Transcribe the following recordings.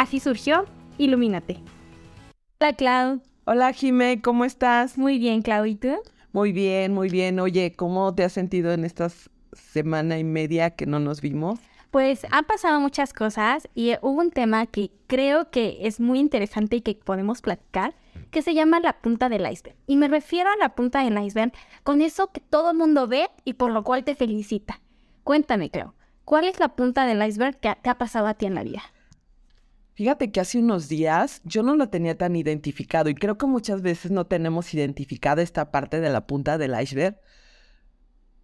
Así surgió Ilumínate. Hola Clau. Hola Jime, ¿cómo estás? Muy bien, Clau, ¿y tú? Muy bien, muy bien. Oye, ¿cómo te has sentido en esta semana y media que no nos vimos? Pues han pasado muchas cosas y hubo un tema que creo que es muy interesante y que podemos platicar, que se llama la punta del iceberg. Y me refiero a la punta del iceberg con eso que todo el mundo ve y por lo cual te felicita. Cuéntame, Clau, ¿cuál es la punta del iceberg que te ha pasado a ti en la vida? Fíjate que hace unos días yo no lo tenía tan identificado y creo que muchas veces no tenemos identificada esta parte de la punta del iceberg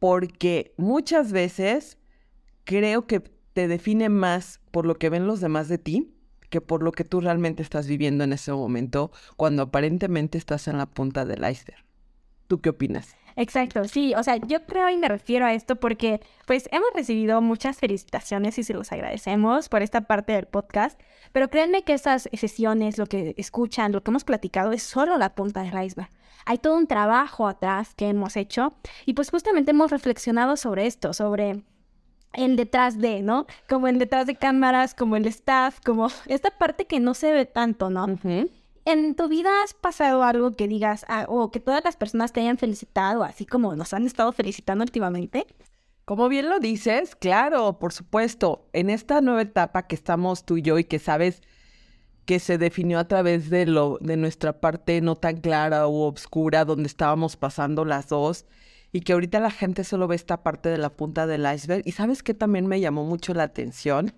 porque muchas veces creo que te define más por lo que ven los demás de ti que por lo que tú realmente estás viviendo en ese momento cuando aparentemente estás en la punta del iceberg. ¿Tú qué opinas? Exacto, sí, o sea, yo creo y me refiero a esto porque pues hemos recibido muchas felicitaciones y se los agradecemos por esta parte del podcast, pero créanme que estas sesiones, lo que escuchan, lo que hemos platicado es solo la punta del iceberg. Hay todo un trabajo atrás que hemos hecho y pues justamente hemos reflexionado sobre esto, sobre el detrás de, ¿no? Como el detrás de cámaras, como el staff, como esta parte que no se ve tanto, ¿no? ¿En tu vida has pasado algo que digas, ah, o que todas las personas te hayan felicitado, así como nos han estado felicitando últimamente? Como bien lo dices, claro, por supuesto, en esta nueva etapa que estamos tú y yo y que sabes que se definió a través de lo de nuestra parte no tan clara o oscura donde estábamos pasando las dos y que ahorita la gente solo ve esta parte de la punta del iceberg y sabes que también me llamó mucho la atención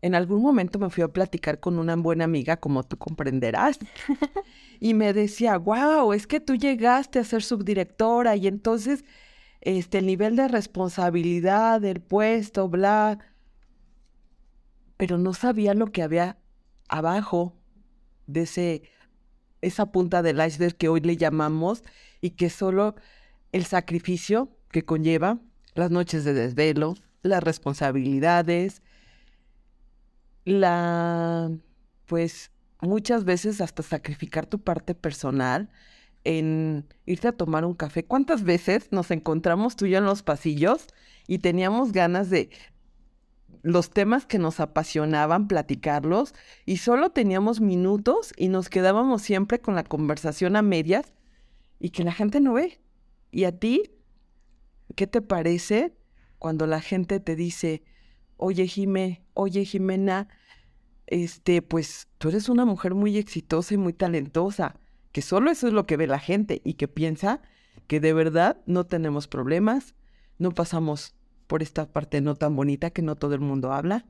en algún momento me fui a platicar con una buena amiga, como tú comprenderás, y me decía, wow, es que tú llegaste a ser subdirectora y entonces este, el nivel de responsabilidad del puesto, bla, pero no sabía lo que había abajo de ese, esa punta del iceberg que hoy le llamamos y que solo el sacrificio que conlleva, las noches de desvelo, las responsabilidades, la, pues muchas veces hasta sacrificar tu parte personal en irte a tomar un café. ¿Cuántas veces nos encontramos tú y yo en los pasillos y teníamos ganas de los temas que nos apasionaban, platicarlos, y solo teníamos minutos y nos quedábamos siempre con la conversación a medias y que la gente no ve? ¿Y a ti? ¿Qué te parece cuando la gente te dice, oye Jime, oye Jimena, este, pues tú eres una mujer muy exitosa y muy talentosa, que solo eso es lo que ve la gente y que piensa que de verdad no tenemos problemas, no pasamos por esta parte no tan bonita que no todo el mundo habla.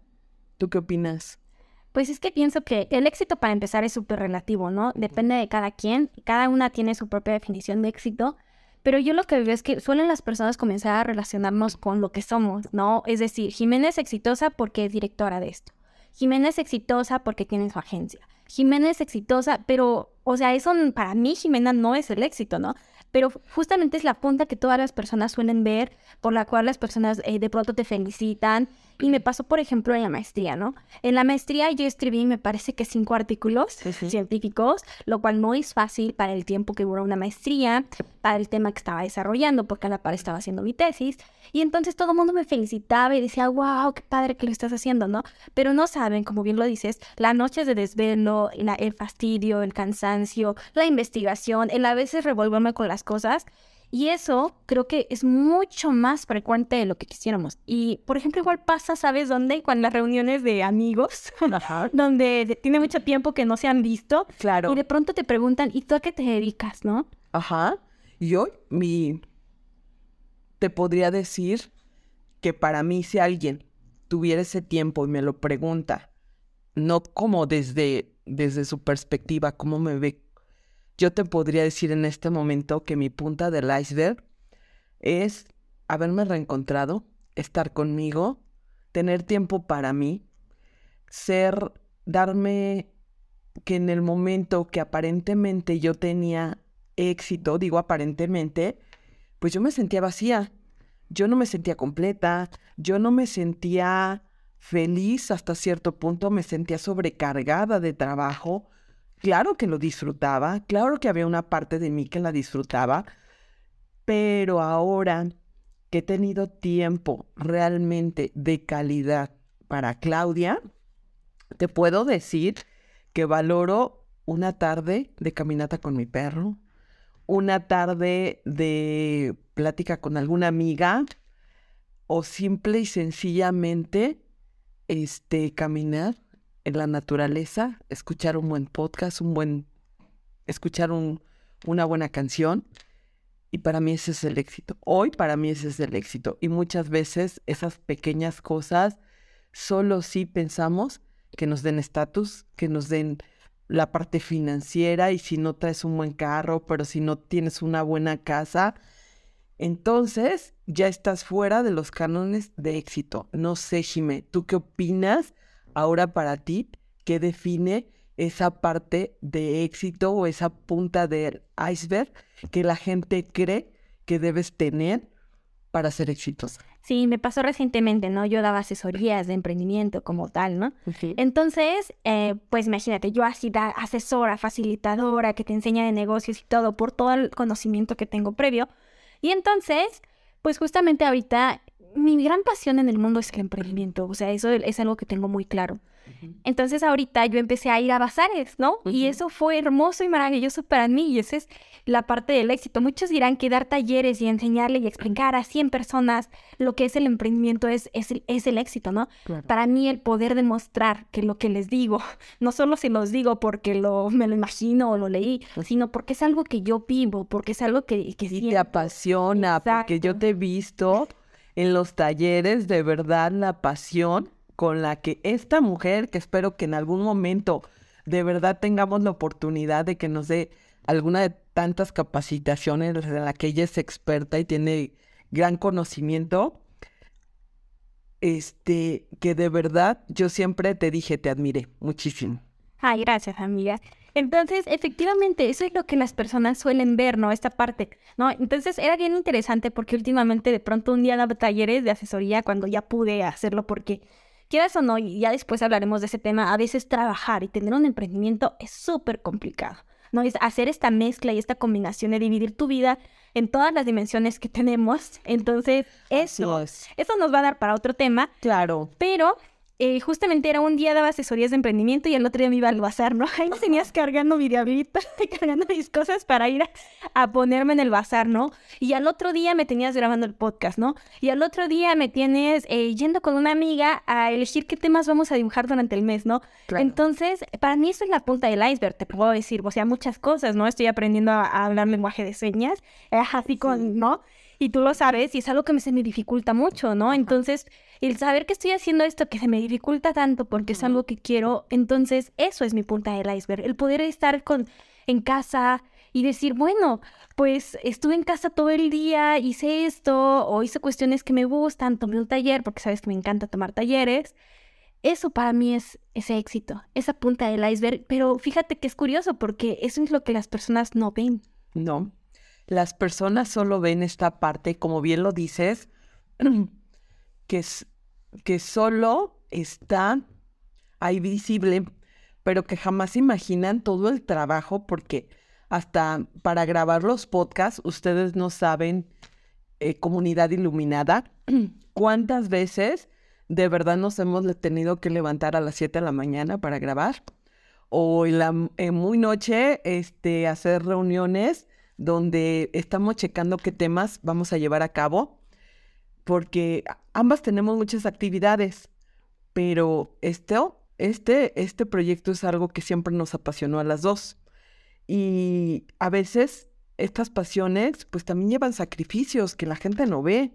¿Tú qué opinas? Pues es que pienso que el éxito para empezar es súper relativo, ¿no? Depende de cada quien, cada una tiene su propia definición de éxito, pero yo lo que veo es que suelen las personas comenzar a relacionarnos con lo que somos, ¿no? Es decir, Jimena es exitosa porque es directora de esto. Jimena es exitosa porque tiene su agencia. Jimena es exitosa, pero, o sea, eso para mí, Jimena no es el éxito, ¿no? Pero justamente es la punta que todas las personas suelen ver, por la cual las personas eh, de pronto te felicitan. Y me pasó, por ejemplo, en la maestría, ¿no? En la maestría yo escribí, me parece que cinco artículos científicos, lo cual no es fácil para el tiempo que duró una maestría, para el tema que estaba desarrollando, porque a la par estaba haciendo mi tesis. Y entonces todo el mundo me felicitaba y decía, wow, qué padre que lo estás haciendo, ¿no? Pero no saben, como bien lo dices, las noches de desvelo, el fastidio, el cansancio, la investigación, el a veces revolverme con las cosas. Y eso creo que es mucho más frecuente de lo que quisiéramos. Y, por ejemplo, igual pasa, ¿sabes dónde? Con las reuniones de amigos, donde de- tiene mucho tiempo que no se han visto. Claro. Y de pronto te preguntan, ¿y tú a qué te dedicas, no? Ajá. Y hoy mi te podría decir que para mí si alguien tuviera ese tiempo y me lo pregunta, no como desde desde su perspectiva, cómo me ve, yo te podría decir en este momento que mi punta del iceberg es haberme reencontrado, estar conmigo, tener tiempo para mí, ser, darme que en el momento que aparentemente yo tenía éxito, digo aparentemente, pues yo me sentía vacía, yo no me sentía completa, yo no me sentía feliz hasta cierto punto, me sentía sobrecargada de trabajo. Claro que lo disfrutaba, claro que había una parte de mí que la disfrutaba, pero ahora que he tenido tiempo realmente de calidad para Claudia, te puedo decir que valoro una tarde de caminata con mi perro, una tarde de plática con alguna amiga o simple y sencillamente este caminar en la naturaleza, escuchar un buen podcast, un buen escuchar un- una buena canción y para mí ese es el éxito. Hoy para mí ese es el éxito y muchas veces esas pequeñas cosas solo si pensamos que nos den estatus, que nos den la parte financiera y si no traes un buen carro, pero si no tienes una buena casa, entonces ya estás fuera de los cánones de éxito. No sé, Jime, ¿tú qué opinas ahora para ti? ¿Qué define esa parte de éxito o esa punta del iceberg que la gente cree que debes tener para ser exitosa? Sí, me pasó recientemente, ¿no? Yo daba asesorías de emprendimiento como tal, ¿no? Entonces, eh, pues imagínate, yo así da asesora, facilitadora, que te enseña de negocios y todo, por todo el conocimiento que tengo previo. Y entonces, pues justamente ahorita, mi gran pasión en el mundo es el emprendimiento, o sea, eso es algo que tengo muy claro. Entonces ahorita yo empecé a ir a bazares, ¿no? Y eso fue hermoso y maravilloso para mí y esa es la parte del éxito. Muchos dirán que dar talleres y enseñarle y explicar a 100 personas lo que es el emprendimiento es, es, el, es el éxito, ¿no? Para mí el poder demostrar que lo que les digo, no solo se los digo porque lo, me lo imagino o lo leí, sino porque es algo que yo vivo, porque es algo que, que Y te apasiona, porque yo te he visto en los talleres, de verdad, la pasión con la que esta mujer, que espero que en algún momento de verdad tengamos la oportunidad de que nos dé alguna de tantas capacitaciones en la que ella es experta y tiene gran conocimiento, este, que de verdad yo siempre te dije, te admiré muchísimo. Ay, gracias, amiga. Entonces, efectivamente, eso es lo que las personas suelen ver, ¿no? Esta parte, ¿no? Entonces, era bien interesante porque últimamente de pronto un día daba talleres de asesoría cuando ya pude hacerlo porque, quieras o no, y ya después hablaremos de ese tema, a veces trabajar y tener un emprendimiento es súper complicado, ¿no? Es hacer esta mezcla y esta combinación de dividir tu vida en todas las dimensiones que tenemos. Entonces, eso, eso nos va a dar para otro tema, Claro. pero eh, justamente era un día daba asesorías de emprendimiento y el otro día me iba al bazar, ¿no? Ahí me tenías cargando mi diablito, cargando mis cosas para ir a, a ponerme en el bazar, ¿no? Y al otro día me tenías grabando el podcast, ¿no? Y al otro día me tienes eh, yendo con una amiga a elegir qué temas vamos a dibujar durante el mes, ¿no? Claro. Entonces, para mí eso es la punta del iceberg, te puedo decir, o sea, muchas cosas, ¿no? Estoy aprendiendo a, a hablar lenguaje de señas, eh, así con, ¿no? Y tú lo sabes, y es algo que me, se me dificulta mucho, ¿no? Entonces, el saber que estoy haciendo esto que se me dificulta tanto porque es algo que quiero, entonces eso es mi punta del iceberg, el poder estar con, en casa y decir, bueno, pues estuve en casa todo el día, hice esto, o hice cuestiones que me gustan, tomé un taller, porque sabes que me encanta tomar talleres. Eso para mí es ese éxito, esa punta del iceberg, pero fíjate que es curioso porque eso es lo que las personas no ven. No, las personas solo ven esta parte, como bien lo dices, que, es, que solo está ahí visible, pero que jamás imaginan todo el trabajo, porque hasta para grabar los podcasts, ustedes no saben, eh, comunidad iluminada, cuántas veces de verdad nos hemos tenido que levantar a las 7 de la mañana para grabar o en la en muy noche este, hacer reuniones donde estamos checando qué temas vamos a llevar a cabo, porque ambas tenemos muchas actividades, pero este, este, este proyecto es algo que siempre nos apasionó a las dos. Y a veces estas pasiones pues también llevan sacrificios que la gente no ve,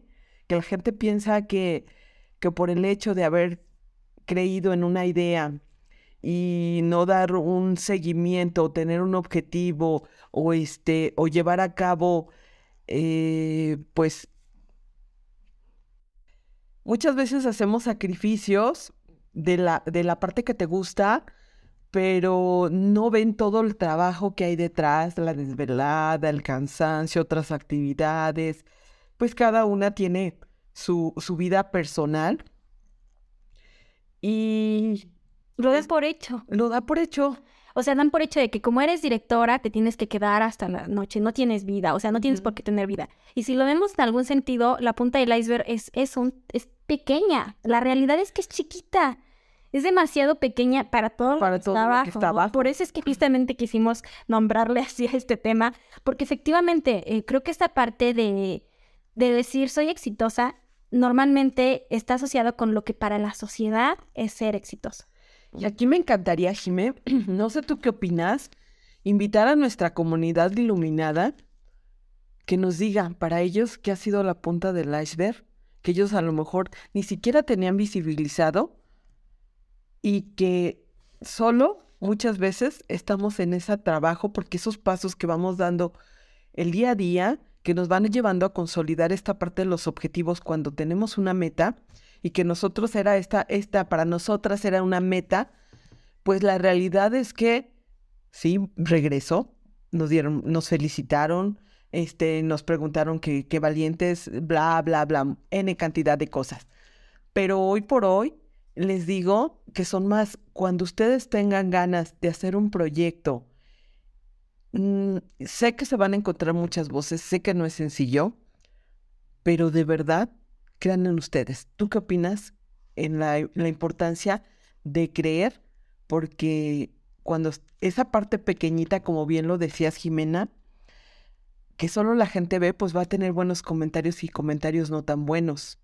que la gente piensa que, que por el hecho de haber creído en una idea y no dar un seguimiento, tener un objetivo o este o llevar a cabo eh, pues muchas veces hacemos sacrificios de la, de la parte que te gusta, pero no ven todo el trabajo que hay detrás, la desvelada, el cansancio, otras actividades. Pues cada una tiene su, su vida personal. Y lo das por hecho. Lo da por hecho. O sea, dan por hecho de que como eres directora, te tienes que quedar hasta la noche, no tienes vida, o sea, no tienes por qué tener vida. Y si lo vemos en algún sentido, la punta del iceberg es, es, un, es pequeña. La realidad es que es chiquita. Es demasiado pequeña para todo, para todo lo que está abajo. Por eso es que justamente quisimos nombrarle así a este tema, porque efectivamente eh, creo que esta parte de, de decir soy exitosa normalmente está asociado con lo que para la sociedad es ser exitoso. Y aquí me encantaría, Jimé, no sé tú qué opinas, invitar a nuestra comunidad iluminada que nos diga para ellos qué ha sido la punta del iceberg, que ellos a lo mejor ni siquiera tenían visibilizado y que solo muchas veces estamos en ese trabajo porque esos pasos que vamos dando el día a día, que nos van llevando a consolidar esta parte de los objetivos cuando tenemos una meta, y que nosotros era esta, esta para nosotras era una meta, pues la realidad es que sí, regresó, nos dieron, nos felicitaron, este, nos preguntaron qué valientes, bla, bla, bla, N cantidad de cosas. Pero hoy por hoy les digo que son más, cuando ustedes tengan ganas de hacer un proyecto, mm, sé que se van a encontrar muchas voces, sé que no es sencillo, pero de verdad crean en ustedes. ¿Tú qué opinas en la, importancia de creer? Porque cuando esa parte pequeñita, como bien lo decías, Jimena, que solo la gente ve, pues va a tener buenos comentarios y comentarios no tan buenos.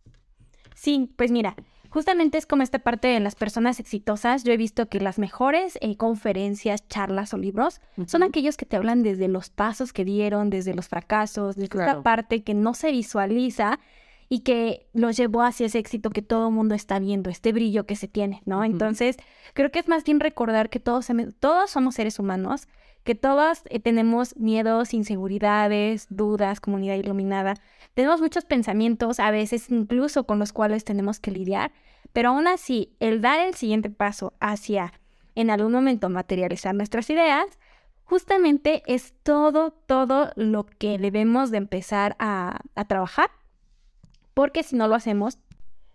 Sí, pues mira, justamente es como esta parte de las personas exitosas. Yo he visto que las mejores eh, conferencias, charlas o libros son aquellos que te hablan desde los pasos que dieron, desde los fracasos, desde esta parte que no se visualiza y que los llevó hacia ese éxito que todo el mundo está viendo, este brillo que se tiene, ¿no? Entonces, creo que es más bien recordar que todos, todos somos seres humanos, que todos eh, tenemos miedos, inseguridades, dudas, comunidad iluminada, tenemos muchos pensamientos, a veces incluso con los cuales tenemos que lidiar, pero aún así, el dar el siguiente paso hacia, en algún momento, materializar nuestras ideas, justamente es todo, todo lo que debemos de empezar a, a trabajar porque si no lo hacemos,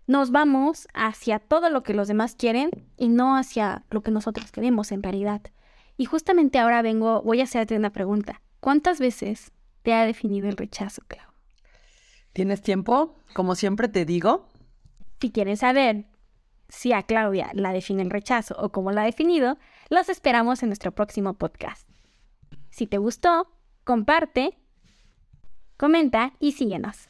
nos vamos hacia todo lo que los demás quieren y no hacia lo que nosotros queremos en realidad. Y justamente ahora vengo, voy a hacerte una pregunta. ¿Cuántas veces te ha definido el rechazo, Clau? ¿Tienes tiempo? Como siempre te digo. Si quieren saber si a Claudia la define el rechazo o cómo la ha definido, los esperamos en nuestro próximo podcast. Si te gustó, comparte, comenta y síguenos.